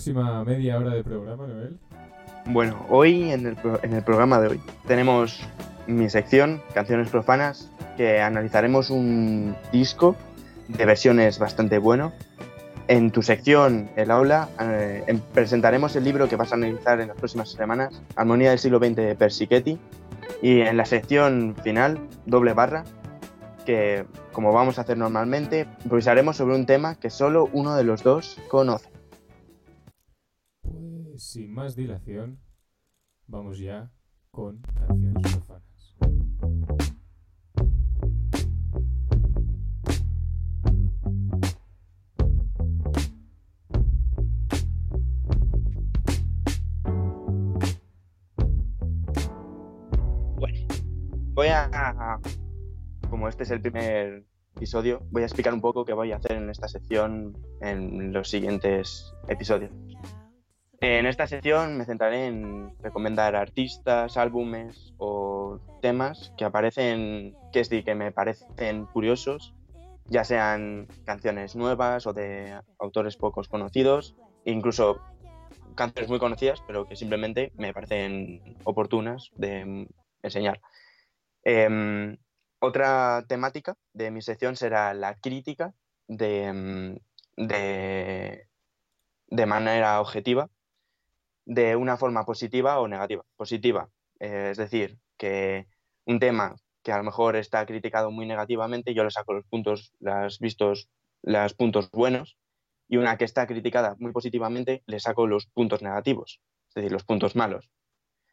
próxima media hora de programa, Noel? Bueno, hoy en el, programa de hoy tenemos mi sección, Canciones Profanas, que analizaremos un disco de versiones bastante bueno. En tu sección, el aula, eh, em, presentaremos el libro que vas a analizar en las próximas semanas, Armonía del siglo XX de Persichetti. Y en la sección final, doble barra, que como vamos a hacer normalmente, improvisaremos sobre un tema que solo uno de los dos conoce. Sin más dilación, vamos ya con canciones profanas. Voy a, como este es el primer episodio, voy a explicar un poco qué voy a hacer en esta sección en los siguientes episodios. En esta sección me centraré en recomendar artistas, álbumes o temas que aparecen, que, sí, que me parecen curiosos, ya sean canciones nuevas o de autores pocos conocidos, incluso canciones muy conocidas, pero que simplemente me parecen oportunas de enseñar. Em, otra temática de mi sección será la crítica de, em, de, manera objetiva, de una forma positiva o negativa. Positiva, eh, es decir, que un tema que a lo mejor está criticado muy negativamente, yo le saco los puntos, los vistos, los puntos buenos, y una que está criticada muy positivamente, le saco los puntos negativos, es decir, los puntos malos.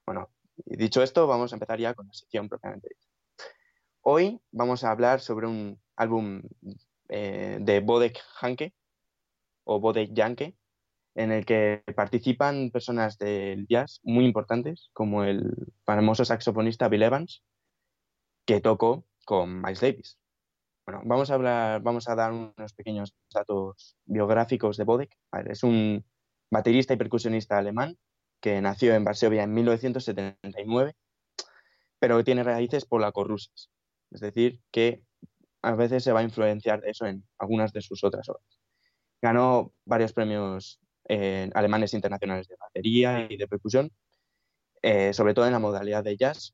Bueno, dicho esto, vamos a empezar ya con la sección propiamente dicha. Hoy vamos a hablar sobre un álbum eh, de Bodek Hanke o Bodek Janke, en el que participan personas del jazz muy importantes, como el famoso saxofonista Bill Evans, que tocó con Miles Davis. Bueno, vamos a hablar, vamos a dar unos pequeños datos biográficos de Bodek. es un baterista y percusionista alemán que nació en Varsovia en 1979, pero tiene raíces polaco-rusas. Es decir, que a veces se va a influenciar de eso en algunas de sus otras obras. Ganó varios premios eh, alemanes internacionales de batería y de percusión, eh, sobre todo en la modalidad de jazz.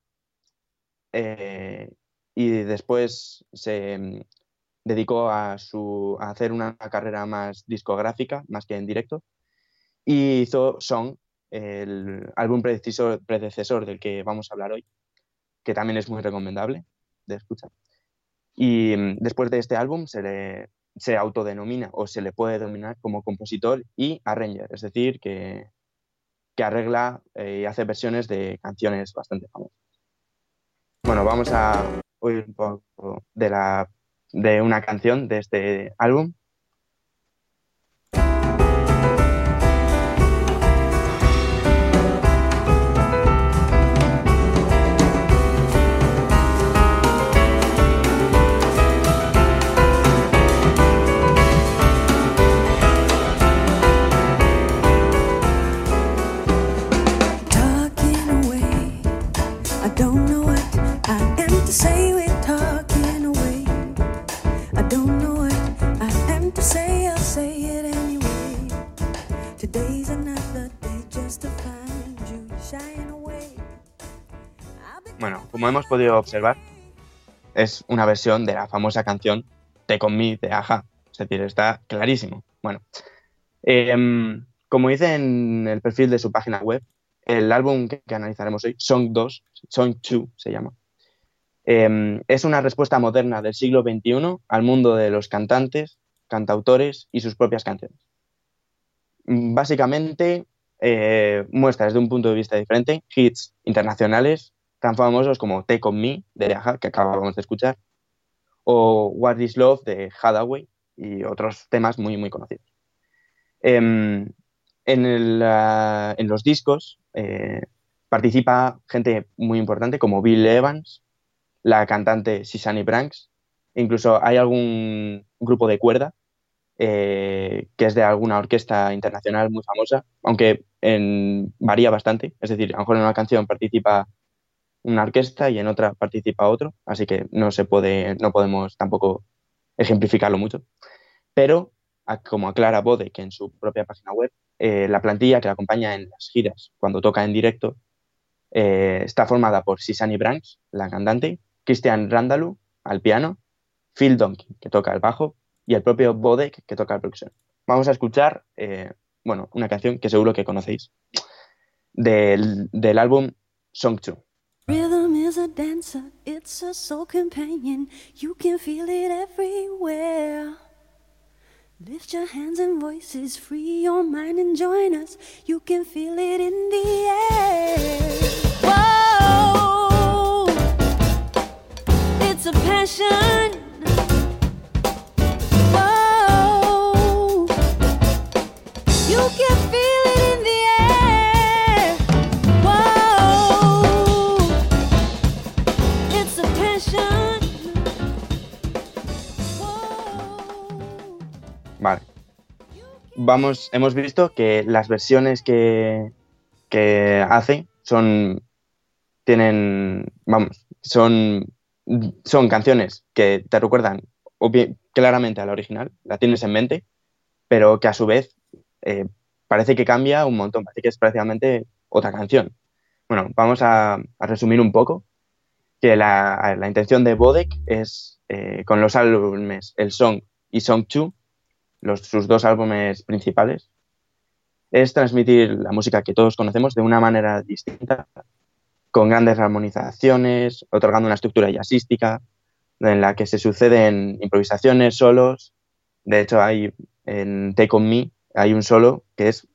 Eh, y después se mm, dedicó a, su, a hacer una carrera más discográfica, más que en directo, y hizo Song, el álbum predecesor, del que vamos a hablar hoy, que también es muy recomendable de escuchar. Y mm, después de este álbum se, le, se autodenomina o se le puede denominar como compositor y arranger, es decir, que, que arregla eh, y hace versiones de canciones bastante famosas. Bueno, vamos a oír un poco de, la, de una canción de este álbum Bueno, como hemos podido observar, es una versión de la famosa canción Take On Me de Aja. Es decir, está clarísimo. Bueno, em, como dice en el perfil de su página web, el álbum que, analizaremos hoy, Song 2, Song 2 se llama, em, es una respuesta moderna del siglo XXI al mundo de los cantantes, cantautores y sus propias canciones. Básicamente eh, muestra desde un punto de vista diferente hits internacionales tan famosos como Take On Me de Aja, que acabamos de escuchar, o What Is Love de Hathaway y otros temas muy, muy conocidos. Em, en, los discos eh, participa gente muy importante como Bill Evans, la cantante Sisani Branks, incluso hay algún grupo de cuerda eh, que es de alguna orquesta internacional muy famosa, aunque varía bastante. Es decir, a lo mejor en una canción participa una orquesta y en otra participa otro, así que no se puede, no podemos tampoco ejemplificarlo mucho. Pero, como aclara Bode, que en su propia página web, eh, la plantilla que la acompaña en las giras, cuando toca en directo, eh, está formada por Sisani Branks, la cantante, Christian Randalu, al piano, Phil Donkey, que toca el bajo, y el propio Bodek, que toca la percusión. Vamos a escuchar, eh, bueno, una canción que seguro que conocéis, del, del álbum Song 2. Rhythm is a dancer, it's a soul companion. You can feel it everywhere. Lift your hands and voices, free your mind and join us. You can feel it in the air. Whoa, it's a passion. Vamos, hemos visto que las versiones que, que hace son. tienen. vamos, son. son canciones que te recuerdan claramente a la original, la tienes en mente, pero que a su vez eh, parece que cambia un montón, parece que es prácticamente otra canción. Bueno, vamos a, resumir un poco que la, la intención de Bodek es, eh, con los álbumes El Song y Song 2, sus dos álbumes principales, es transmitir la música que todos conocemos de una manera distinta, con grandes armonizaciones, otorgando una estructura jazzística, en la que se suceden improvisaciones, solos. De hecho, hay en Take On Me hay un solo que es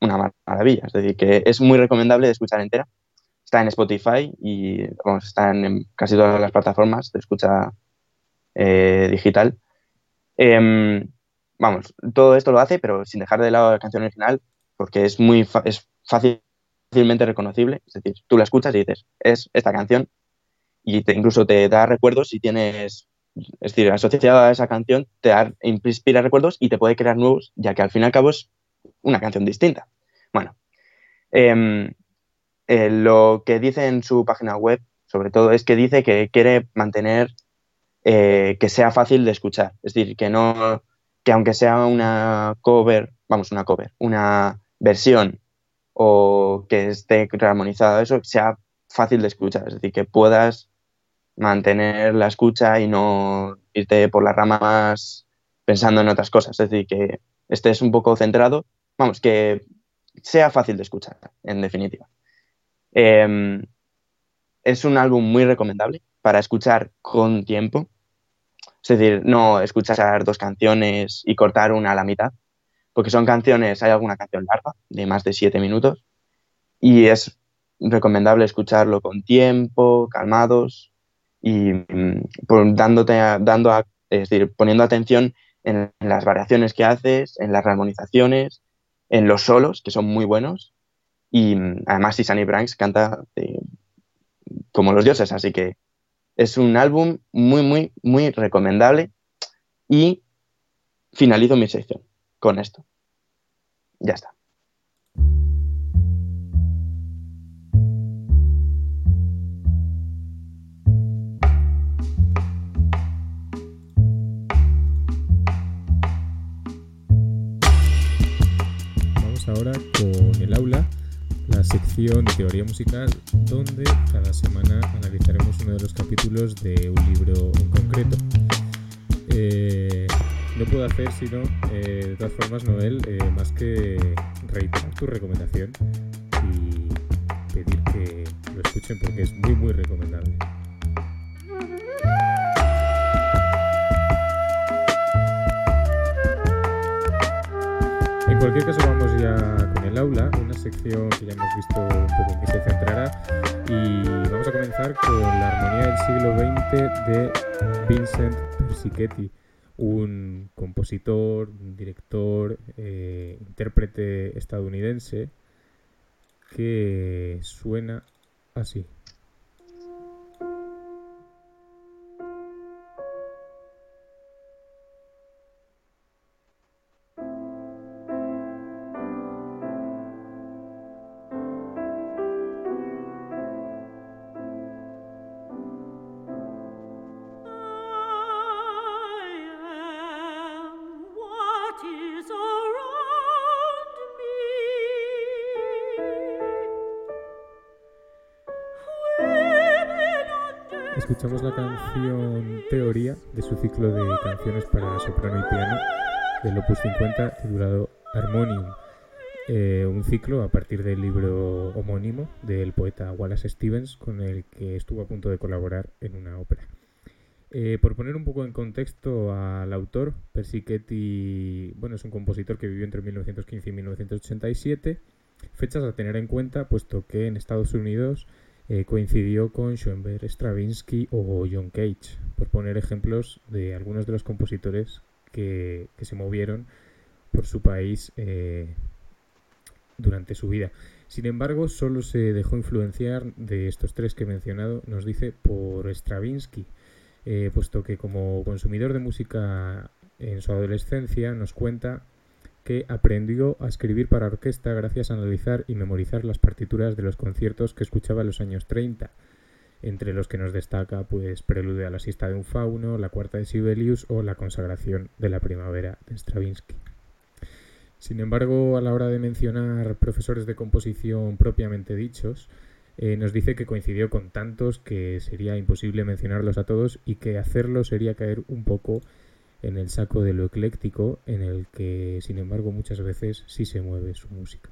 una maravilla, es decir, que es muy recomendable de escuchar entera. Está en Spotify y está en casi todas las plataformas de escucha eh, digital. Em, vamos, todo esto lo hace, pero sin dejar de lado la canción original, porque es muy es fácilmente reconocible. Es decir, tú la escuchas y dices, es esta canción, y incluso te da recuerdos si tienes, es decir, asociada a esa canción, te inspira recuerdos y te puede crear nuevos, ya que al fin y al cabo es una canción distinta. Bueno, em, eh, lo que dice en su página web, sobre todo, es que dice que quiere mantener eh, que sea fácil de escuchar, es decir, que no que aunque sea una cover, vamos, una cover, una versión o que esté rearmonizada, eso sea fácil de escuchar, es decir, que puedas mantener la escucha y no irte por las ramas pensando en otras cosas, es decir, que estés un poco centrado, vamos, que sea fácil de escuchar, en definitiva. Em, es un álbum muy recomendable para escuchar con tiempo, es decir, no escuchar dos canciones y cortar una a la mitad, porque son canciones, hay alguna canción larga, de más de siete minutos, y es recomendable escucharlo con tiempo, calmados y mm, dándote dando es decir, poniendo atención en, las variaciones que haces, en las armonizaciones, en los solos, que son muy buenos. Y mm, además, Sunny Branks canta como los dioses, así que es un álbum muy, muy, muy recomendable. Y finalizo mi sección con esto. Ya está. Ahora con el aula la sección de teoría musical donde cada semana analizaremos uno de los capítulos de un libro en concreto. Eh, no puedo hacer sino, eh, de todas formas, Noel, eh, más que reiterar tu recomendación y pedir que lo escuchen porque es muy, muy recomendable. Cualquier caso vamos ya con el aula, una sección que ya hemos visto un poco en qué se centrará y vamos a comenzar con la armonía del siglo XX de Vincent Persichetti, un compositor, director, eh, intérprete estadounidense que suena así. Escuchamos la canción Teoría de su ciclo de canciones para soprano y piano del Opus 50 titulado Harmonium, eh, un ciclo a partir del libro homónimo del poeta Wallace Stevens con el que estuvo a punto de colaborar en una ópera. Eh, por poner un poco en contexto al autor, Persichetti bueno, es un compositor que vivió entre 1915 y 1987, fechas a tener en cuenta puesto que en Estados Unidos eh, coincidió con Schoenberg, Stravinsky o John Cage, por poner ejemplos de algunos de los compositores que, se movieron por su país eh, durante su vida. Sin embargo, solo se dejó influenciar de estos tres que he mencionado, nos dice, por Stravinsky, eh, puesto que como consumidor de música en su adolescencia nos cuenta que aprendió a escribir para orquesta gracias a analizar y memorizar las partituras de los conciertos que escuchaba en los años 30, entre los que nos destaca pues Prelude a la siesta de un fauno, la cuarta de Sibelius o la consagración de la primavera de Stravinsky. Sin embargo, a la hora de mencionar profesores de composición propiamente dichos, eh, nos dice que coincidió con tantos que sería imposible mencionarlos a todos y que hacerlo sería caer un poco en el saco de lo ecléctico en el que, sin embargo, muchas veces sí se mueve su música.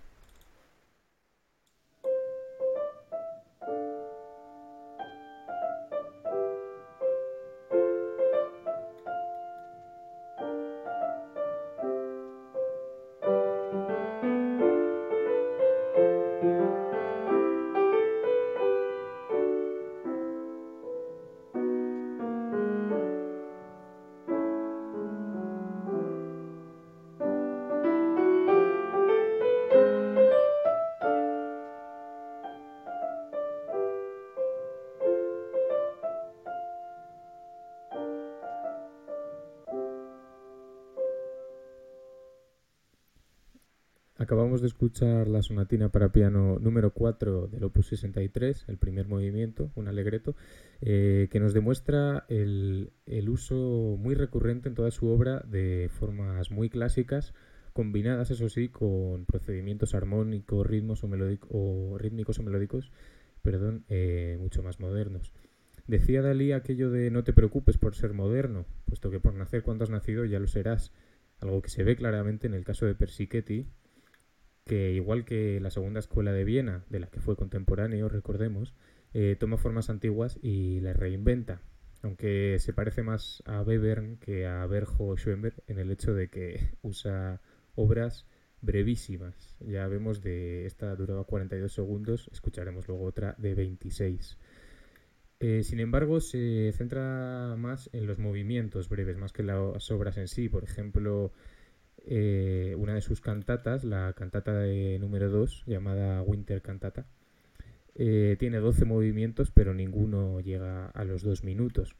Escuchar la sonatina para piano número 4 del Opus 63, el primer movimiento, un alegreto, eh, que nos demuestra el, uso muy recurrente en toda su obra de formas muy clásicas, combinadas, eso sí, con procedimientos armónicos, rítmicos o melódicos, perdón, eh, mucho más modernos. Decía Dalí aquello de no te preocupes por ser moderno, puesto que por nacer cuando has nacido ya lo serás, algo que se ve claramente en el caso de Persichetti, que igual que la segunda escuela de Viena, de la que fue contemporáneo, recordemos, eh, toma formas antiguas y las reinventa, aunque se parece más a Webern que a Berjo Schoenberg en el hecho de que usa obras brevísimas. Ya vemos de esta duraba 42 segundos, escucharemos luego otra de 26. Eh, sin embargo, se centra más en los movimientos breves, más que las obras en sí. Por ejemplo, eh, una de sus cantatas, la cantata de número 2, llamada Winter Cantata. Eh, tiene 12 movimientos, pero ninguno llega a los dos minutos.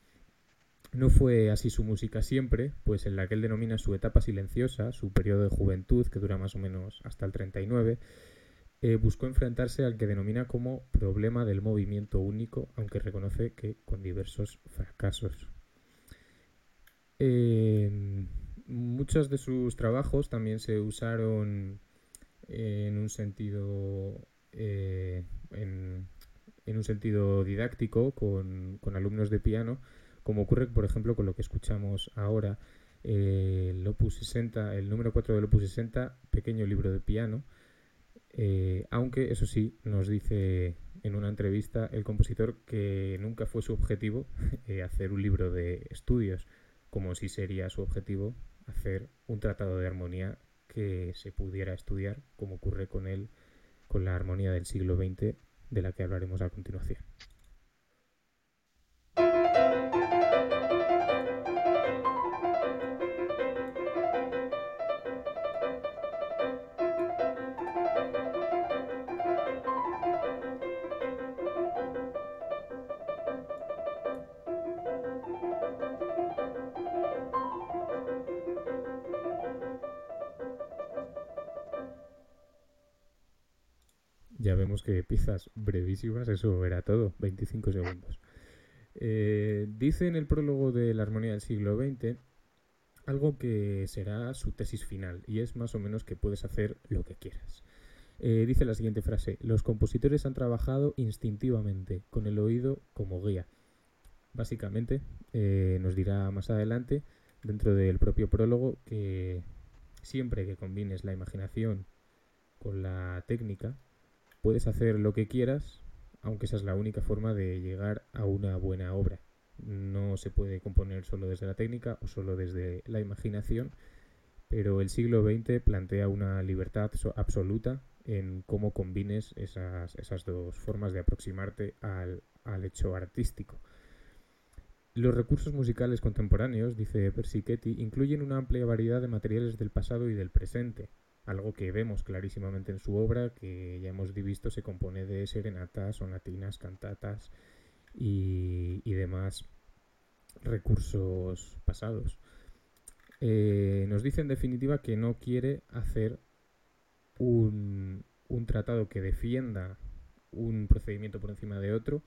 No fue así su música siempre, pues en la que él denomina su etapa silenciosa, su periodo de juventud, que dura más o menos hasta el 39, eh, buscó enfrentarse al que denomina como problema del movimiento único, aunque reconoce que con diversos fracasos. Eh, muchos de sus trabajos también se usaron en un sentido eh, en, un sentido didáctico con, alumnos de piano como ocurre por ejemplo con lo que escuchamos ahora el opus 60 el número 4 del opus 60 pequeño libro de piano. Eh, aunque eso sí nos dice en una entrevista el compositor que nunca fue su objetivo eh, hacer un libro de estudios como si sería su objetivo hacer un tratado de armonía que se pudiera estudiar, como ocurre con él, con la armonía del siglo XX, de la que hablaremos a continuación. Que piezas brevísimas, eso era todo, 25 segundos. Eh, dice en el prólogo de la armonía del siglo XX algo que será su tesis final, y es más o menos que puedes hacer lo que quieras. Eh, dice la siguiente frase, los compositores han trabajado instintivamente, con el oído como guía. básicamente, eh, nos dirá más adelante, dentro del propio prólogo, que siempre que combines la imaginación con la técnica, puedes hacer lo que quieras, aunque esa es la única forma de llegar a una buena obra. No se puede componer solo desde la técnica o solo desde la imaginación, pero el siglo XX plantea una libertad absoluta en cómo combines esas, esas dos formas de aproximarte al, al hecho artístico. Los recursos musicales contemporáneos, dice Persichetti, incluyen una amplia variedad de materiales del pasado y del presente, algo que vemos clarísimamente en su obra, que ya hemos visto se compone de serenatas, sonatinas, cantatas y, demás recursos pasados. Eh, nos dice en definitiva que no quiere hacer un tratado que defienda un procedimiento por encima de otro,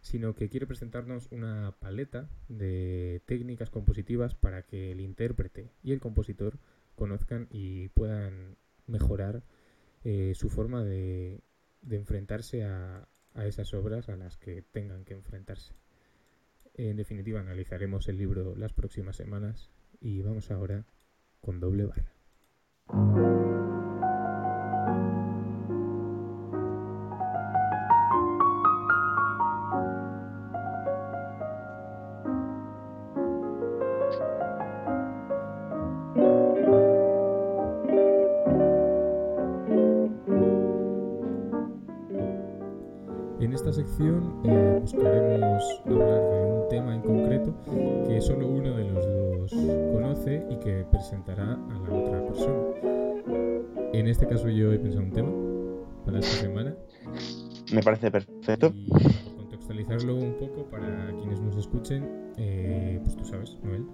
sino que quiere presentarnos una paleta de técnicas compositivas para que el intérprete y el compositor conozcan y puedan mejorar eh, su forma de, enfrentarse a, a, esas obras a las que tengan que enfrentarse. En definitiva, analizaremos el libro las próximas semanas y vamos ahora con doble barra. Sección eh, buscaremos hablar de un tema en concreto que solo uno de los dos conoce y que presentará a la otra persona. En este caso yo he pensado un tema para esta semana. Me parece perfecto. Y contextualizarlo un poco para quienes nos escuchen, eh, pues tú sabes, Noel,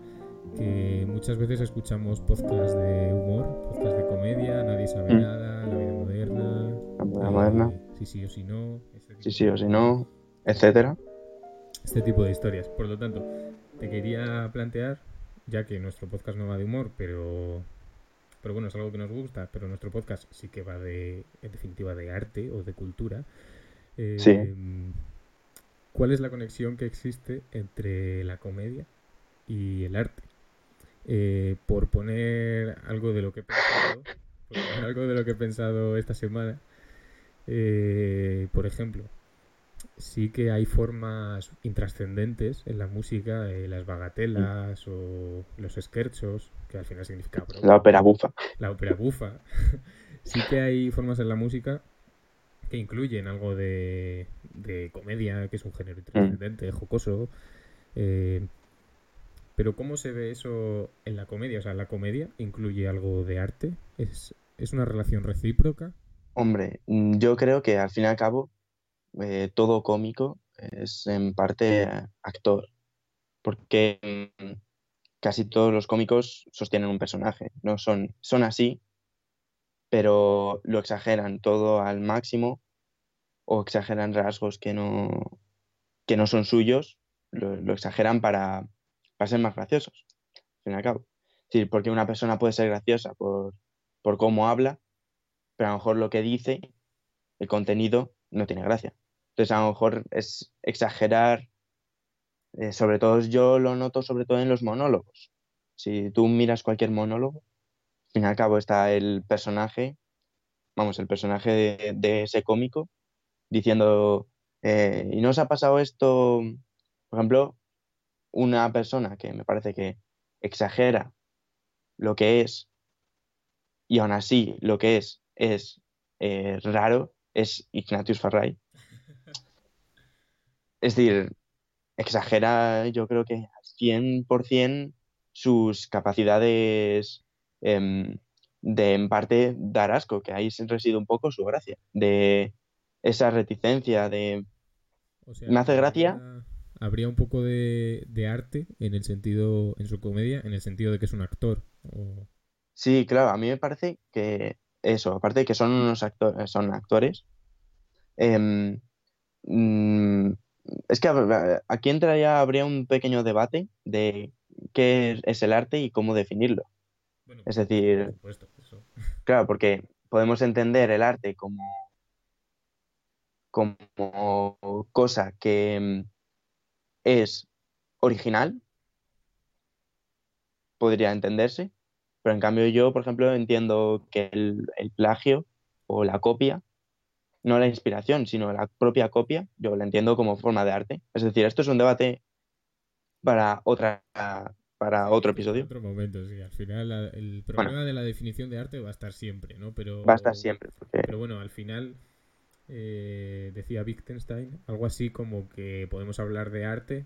que muchas veces escuchamos podcasts de humor, podcasts de comedia, nadie sabe mm. nada, la vida moderna. La vida moderna. Eh, sí, sí o sí no sí, sí o si no, etcétera. Este tipo de historias. Por lo tanto, te quería plantear, ya que nuestro podcast no va de humor, pero pero bueno, es algo que nos gusta, pero nuestro podcast sí que va de, en definitiva, de arte o de cultura. Eh, sí. ¿Cuál es la conexión que existe entre la comedia y el arte? Eh, por poner algo de lo que he pensado, por poner algo de lo que he pensado esta semana, eh, por ejemplo, sí que hay formas intrascendentes en la música, eh, las bagatelas o los esquerchos, que al final significa... La ópera bufa. La ópera bufa. sí que hay formas en la música que incluyen algo de, comedia, que es un género intrascendente, jocoso. Eh, pero ¿cómo se ve eso en la comedia? O sea, ¿la comedia incluye algo de arte? ¿Es, es una relación recíproca? Hombre, mm, yo creo que al fin y al cabo eh, todo cómico es en parte actor, porque mm, casi todos los cómicos sostienen un personaje, no son, son así, pero lo exageran todo al máximo o exageran rasgos que no, que no son suyos, lo, exageran para, para, ser más graciosos, al fin y al cabo. Porque una persona puede ser graciosa por, por cómo habla, pero a lo mejor lo que dice, el contenido, no tiene gracia. Entonces a lo mejor es exagerar, eh, sobre todo yo lo noto sobre todo en los monólogos. Si tú miras cualquier monólogo, al fin y al cabo está el personaje, vamos, el personaje de, ese cómico diciendo, eh, ¿y no os ha pasado esto? Por ejemplo, una persona que me parece que exagera lo que es y aún así lo que es es eh, raro es Ignatius Farray. Es decir, exagera yo creo que al 100% sus capacidades em, de en parte dar asco, que ahí reside un poco su gracia, de esa reticencia, de... me hace gracia... Habría un poco de, arte en el sentido, en su comedia, en el sentido de que es un actor. Sí, claro, a mí me parece que eso, aparte de que son unos actores, son actores, em, mm, es que aquí entraría, habría un pequeño debate de qué es el arte y cómo definirlo. es decir, claro, porque podemos entender el arte como, como cosa que em, es original, podría entenderse, pero en cambio yo, por ejemplo, entiendo que el, plagio o la copia, no la inspiración, sino la propia copia, yo la entiendo como forma de arte. Es decir, esto es un debate para otra para otro episodio. Otro momento, sí. Al final el problema de la definición de arte va a estar siempre, ¿no? Pero, va a estar siempre. Pero bueno, al final eh, decía Wittgenstein algo así como que podemos hablar de arte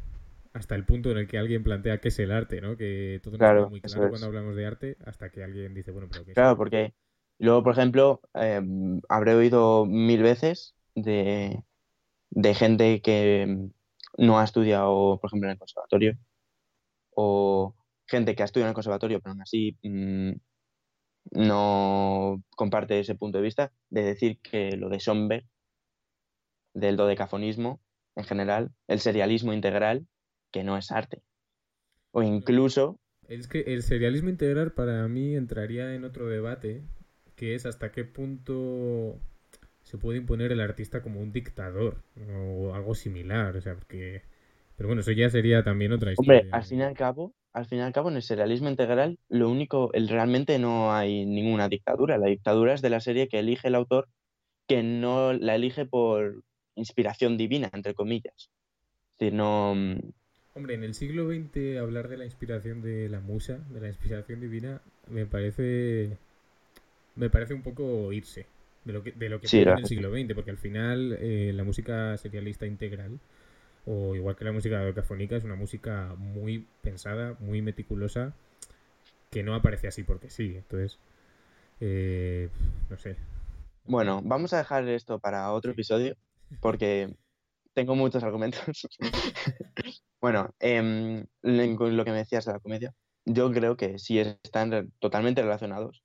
hasta el punto en el que alguien plantea qué es el arte, ¿no? Que todo nos es muy claro cuando hablamos de arte hasta que alguien dice, bueno, pero ¿qué es Claro, porque luego, por ejemplo, em, habré oído mil veces de, de gente que no ha estudiado, por ejemplo, en el conservatorio, o gente que ha estudiado en el conservatorio, pero aún así mm, no comparte ese punto de vista, de decir que lo de Schomberg, del dodecafonismo en general, el serialismo integral, que no es arte. O incluso... Es que el serialismo integral para mí entraría en otro debate, que es hasta qué punto se puede imponer el artista como un dictador o algo similar, o sea, porque... Pero bueno, eso ya sería también otra historia. Hombre, al fin y al cabo, al fin y al cabo, en el serialismo integral, lo único, el, realmente no hay ninguna dictadura. La dictadura es de la serie que elige el autor, que no la elige por inspiración divina, entre comillas. Es decir, no, Hombre, en el siglo XX hablar de la inspiración de la musa, de la inspiración divina, me parece me parece un poco irse de lo que de lo que en el siglo XX, porque al final eh, la música serialista integral o igual que la música decafónica es una música muy pensada, muy meticulosa, que no aparece así porque sí. Entonces, eh, no sé. Bueno, vamos a dejar esto para otro episodio porque tengo muchos argumentos. bueno, eh, lo que me decías de la comedia, yo creo que sí están totalmente relacionados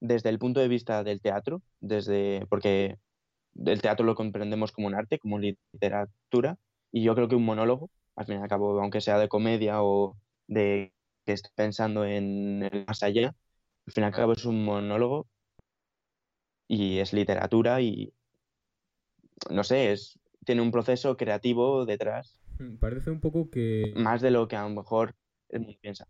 desde el punto de vista del teatro, desde porque el teatro lo comprendemos como un arte, como literatura, y yo creo que un monólogo, al fin y al cabo, aunque sea de comedia o de que esté pensando en el más allá, al fin y al cabo es un monólogo y es literatura y no sé, es tiene un proceso creativo detrás. Mm, parece un poco que... Más de lo que a lo mejor el mundo piensa.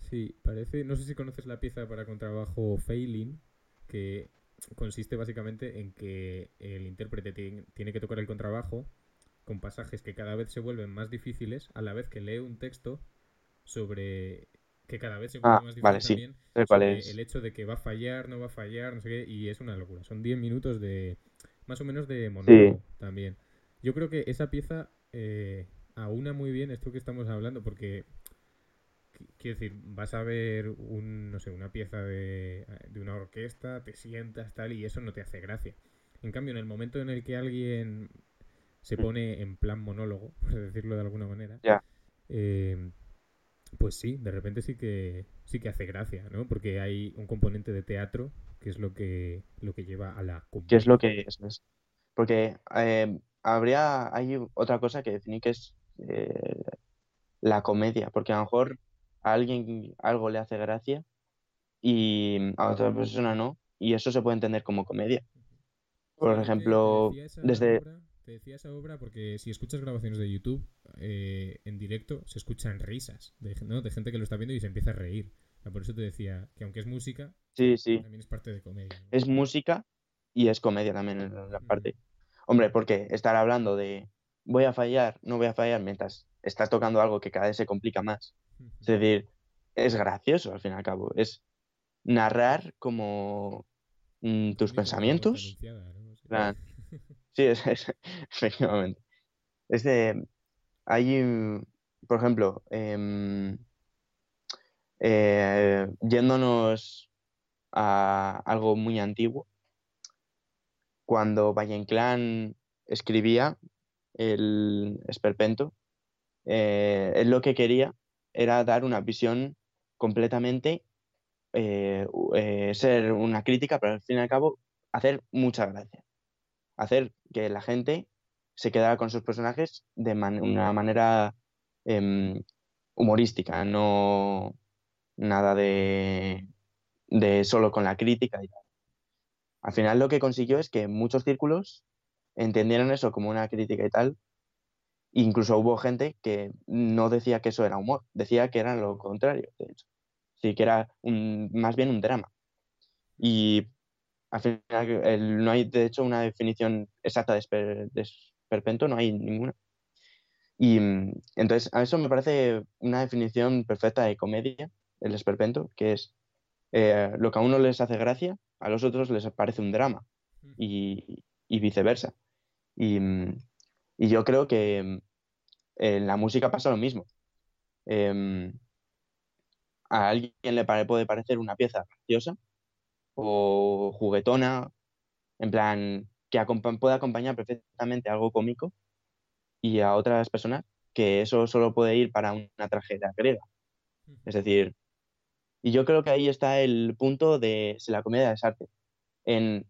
Sí, parece... No sé si conoces la pieza para contrabajo Failing, que consiste básicamente en que el intérprete tiene que tocar el contrabajo con pasajes que cada vez se vuelven más difíciles a la vez que lee un texto sobre que cada vez se vuelve ah, más difícil también el hecho de que va a fallar, no va a fallar, no sé qué, y es una locura. Son 10 minutos de más o menos de monólogo también. Yo creo que esa pieza eh, aúna muy bien esto que estamos hablando, porque quiero decir, vas a ver un, no sé, una pieza de, de, una orquesta, te sientas tal y eso no te hace gracia. En cambio, en el momento en el que alguien se mm. pone en plan monólogo, por decirlo de alguna manera, eh, pues sí, de repente sí que sí que hace gracia, ¿no? Porque hay un componente de teatro que es lo que lo que lleva a la ¿Qué es lo que es? Porque eh, habría, hay otra cosa que definir que es eh, la comedia, porque a lo mejor a alguien algo le hace gracia y a otra persona no, y eso se puede entender como comedia. Por ejemplo, desde... te decía esa obra porque si escuchas grabaciones de YouTube eh, en directo se escuchan risas de, de gente que lo está viendo y se empieza a reír. Por eso te decía que aunque es música, sí, sí. también es parte de comedia. Es música y es comedia también en la parte. Hombre, porque estar hablando de voy a fallar, no voy a fallar, mientras estás tocando algo que cada vez se complica más. Es decir, es gracioso al fin y al cabo. Es narrar como mm, tus pensamientos. Sí, es, efectivamente. Es de. Hay, por ejemplo, em, eh, yéndonos a algo muy antiguo, cuando Valle Inclán escribía el Esperpento, eh, él lo que quería era dar una visión completamente, eh, eh, ser una crítica, pero al fin y al cabo hacer mucha gracia. Hacer que la gente se quedara con sus personajes de una manera em, humorística, no nada de, de solo con la crítica y tal. Al final lo que consiguió es que muchos círculos entendieron eso como una crítica y tal, Incluso hubo gente que no decía que eso era humor, decía que era lo contrario, de hecho. Sí, que era más bien un drama. Y al final no hay, de hecho, una definición exacta de, esperpento, no hay ninguna. Y mm, entonces, a eso me parece una definición perfecta de comedia, el esperpento, que es eh, lo que a uno les hace gracia, a los otros les parece un drama y, viceversa. Y, y, yo creo que mm, en la música pasa lo mismo. Em, a alguien le puede parecer una pieza graciosa o juguetona, en plan, que puede acompañar perfectamente algo cómico y a otras personas que eso solo puede ir para una tragedia griega. Es decir, y yo creo que ahí está el punto de si la comedia es arte, en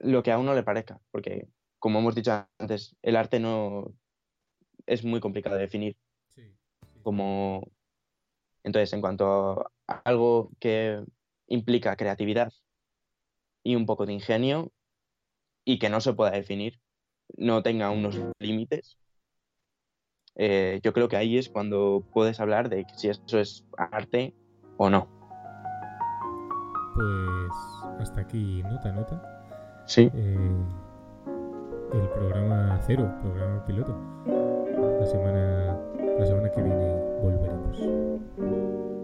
lo que a uno le parezca, porque como hemos dicho antes, el arte no es muy complicado de definir. Como entonces, en cuanto a algo que implica creatividad y un poco de ingenio y que no se pueda definir, no tenga unos límites, eh, yo creo que ahí es cuando puedes hablar de si eso es arte o no. Pues hasta aquí nota, nota. Sí. Eh, el programa cero, programa piloto. La semana, la semana que viene volveremos.